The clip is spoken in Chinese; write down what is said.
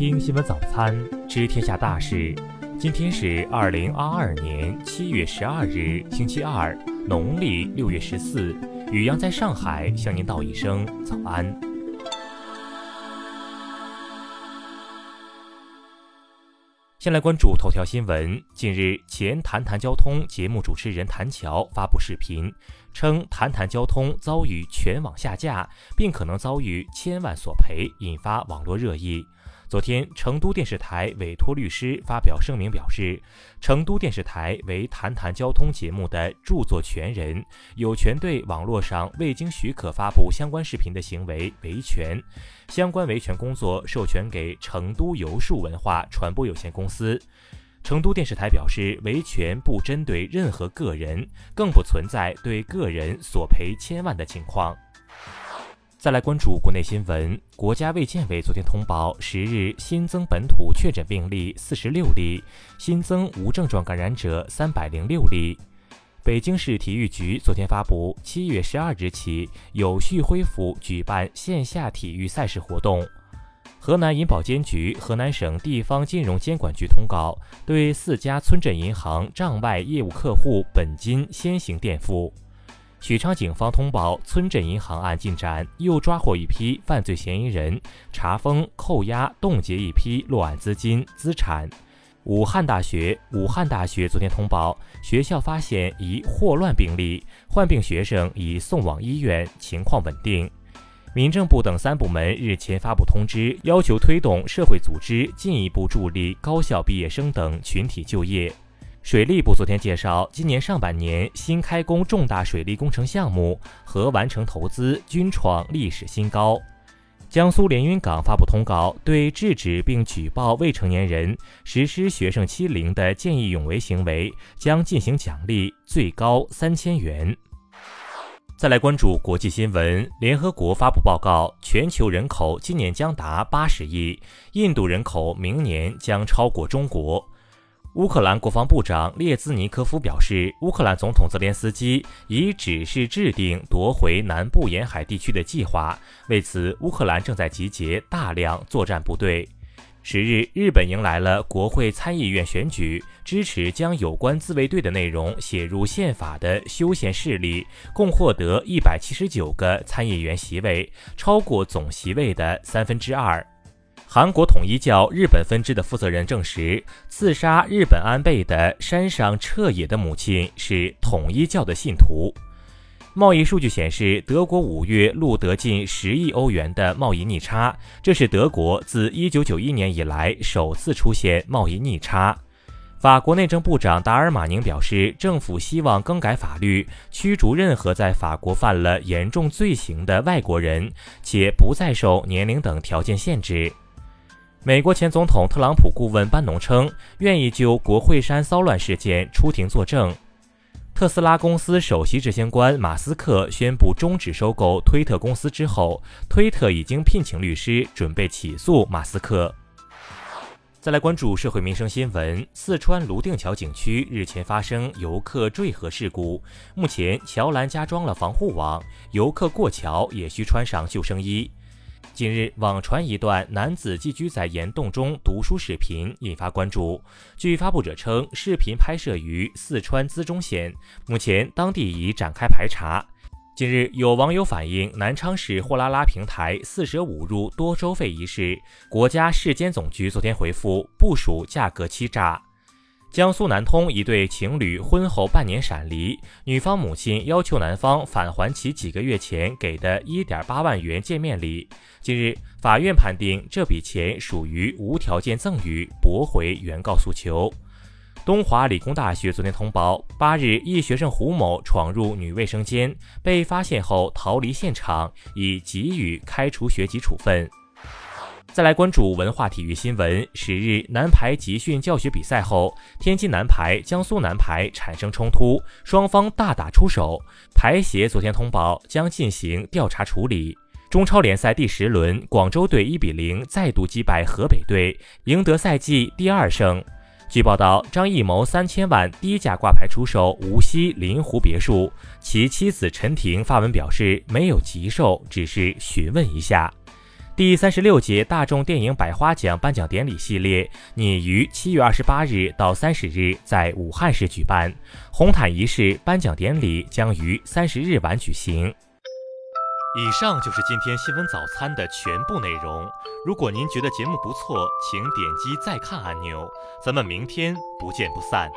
听新闻早餐，知天下大事。今天是二零二二年七月十二日，星期二，农历六月十四。雨阳在上海向您道一声早安。先来关注头条新闻。近日，前《谈谈交通》节目主持人谭乔发布视频，称《谈谈交通》遭遇全网下架，并可能遭遇千万索赔，引发网络热议。昨天，成都电视台委托律师发表声明表示，成都电视台为《谈谈交通》节目的著作权人，有权对网络上未经许可发布相关视频的行为维权。相关维权工作授权给成都游树文化传播有限公司。成都电视台表示，维权不针对任何个人，更不存在对个人索赔千万的情况。再来关注国内新闻，国家卫健委昨天通报，十日新增本土确诊病例四十六例，新增无症状感染者三百零六例。北京市体育局昨天发布，七月十二日起有序恢复举办线下体育赛事活动。河南银保监局、河南省地方金融监管局通告，对四家村镇银行账外业务客户本金先行垫付。许昌警方通报村镇银行案进展，又抓获一批犯罪嫌疑人，查封、扣押、冻结一批落案资金资产。武汉大学武汉大学昨天通报，学校发现一霍乱病例，患病学生已送往医院，情况稳定。民政部等三部门日前发布通知，要求推动社会组织进一步助力高校毕业生等群体就业。水利部昨天介绍，今年上半年新开工重大水利工程项目和完成投资均创历史新高。江苏连云港发布通告，对制止并举报未成年人实施学生欺凌的见义勇为行为，将进行奖励，最高三千元。再来关注国际新闻，联合国发布报告，全球人口今年将达八十亿，印度人口明年将超过中国。乌克兰国防部长列兹尼科夫表示，乌克兰总统泽连斯基已指示制定夺回南部沿海地区的计划。为此，乌克兰正在集结大量作战部队。十日，日本迎来了国会参议院选举，支持将有关自卫队的内容写入宪法的修宪势力共获得一百七十九个参议员席位，超过总席位的三分之二。韩国统一教日本分支的负责人证实，刺杀日本安倍的山上彻也的母亲是统一教的信徒。贸易数据显示，德国五月录得近十亿欧元的贸易逆差，这是德国自1991年以来首次出现贸易逆差。法国内政部长达尔马宁表示，政府希望更改法律，驱逐任何在法国犯了严重罪行的外国人，且不再受年龄等条件限制。美国前总统特朗普顾问班农称，愿意就国会山骚乱事件出庭作证。特斯拉公司首席执行官马斯克宣布终止收购推特公司之后，推特已经聘请律师准备起诉马斯克。再来关注社会民生新闻：四川泸定桥景区日前发生游客坠河事故，目前桥栏加装了防护网，游客过桥也需穿上救生衣。近日，网传一段男子寄居在岩洞中读书视频，引发关注。据发布者称，视频拍摄于四川资中县，目前当地已展开排查。近日，有网友反映南昌市货拉拉平台四舍五入多收费一事，国家市监总局昨天回复，不属价格欺诈。江苏南通一对情侣婚后半年闪离，女方母亲要求男方返还其几个月前给的一点八万元见面礼。近日，法院判定这笔钱属于无条件赠与，驳回原告诉求。东华理工大学昨天通报，八日一学生胡某闯入女卫生间，被发现后逃离现场，已给予开除学籍处分。再来关注文化体育新闻。十日，男排集训教学比赛后，天津男排、江苏男排产生冲突，双方大打出手。排协昨天通报将进行调查处理。中超联赛第十轮，广州队一比零再度击败河北队，赢得赛季第二胜。据报道，张艺谋三千万低价挂牌出售无锡临湖别墅，其妻子陈婷发文表示没有急售，只是询问一下。第三十六届大众电影百花奖颁奖典礼系列拟于七月二十八日到三十日在武汉市举办，红毯仪式颁奖典礼将于三十日晚举行。以上就是今天新闻早餐的全部内容。如果您觉得节目不错，请点击再看按钮。咱们明天不见不散。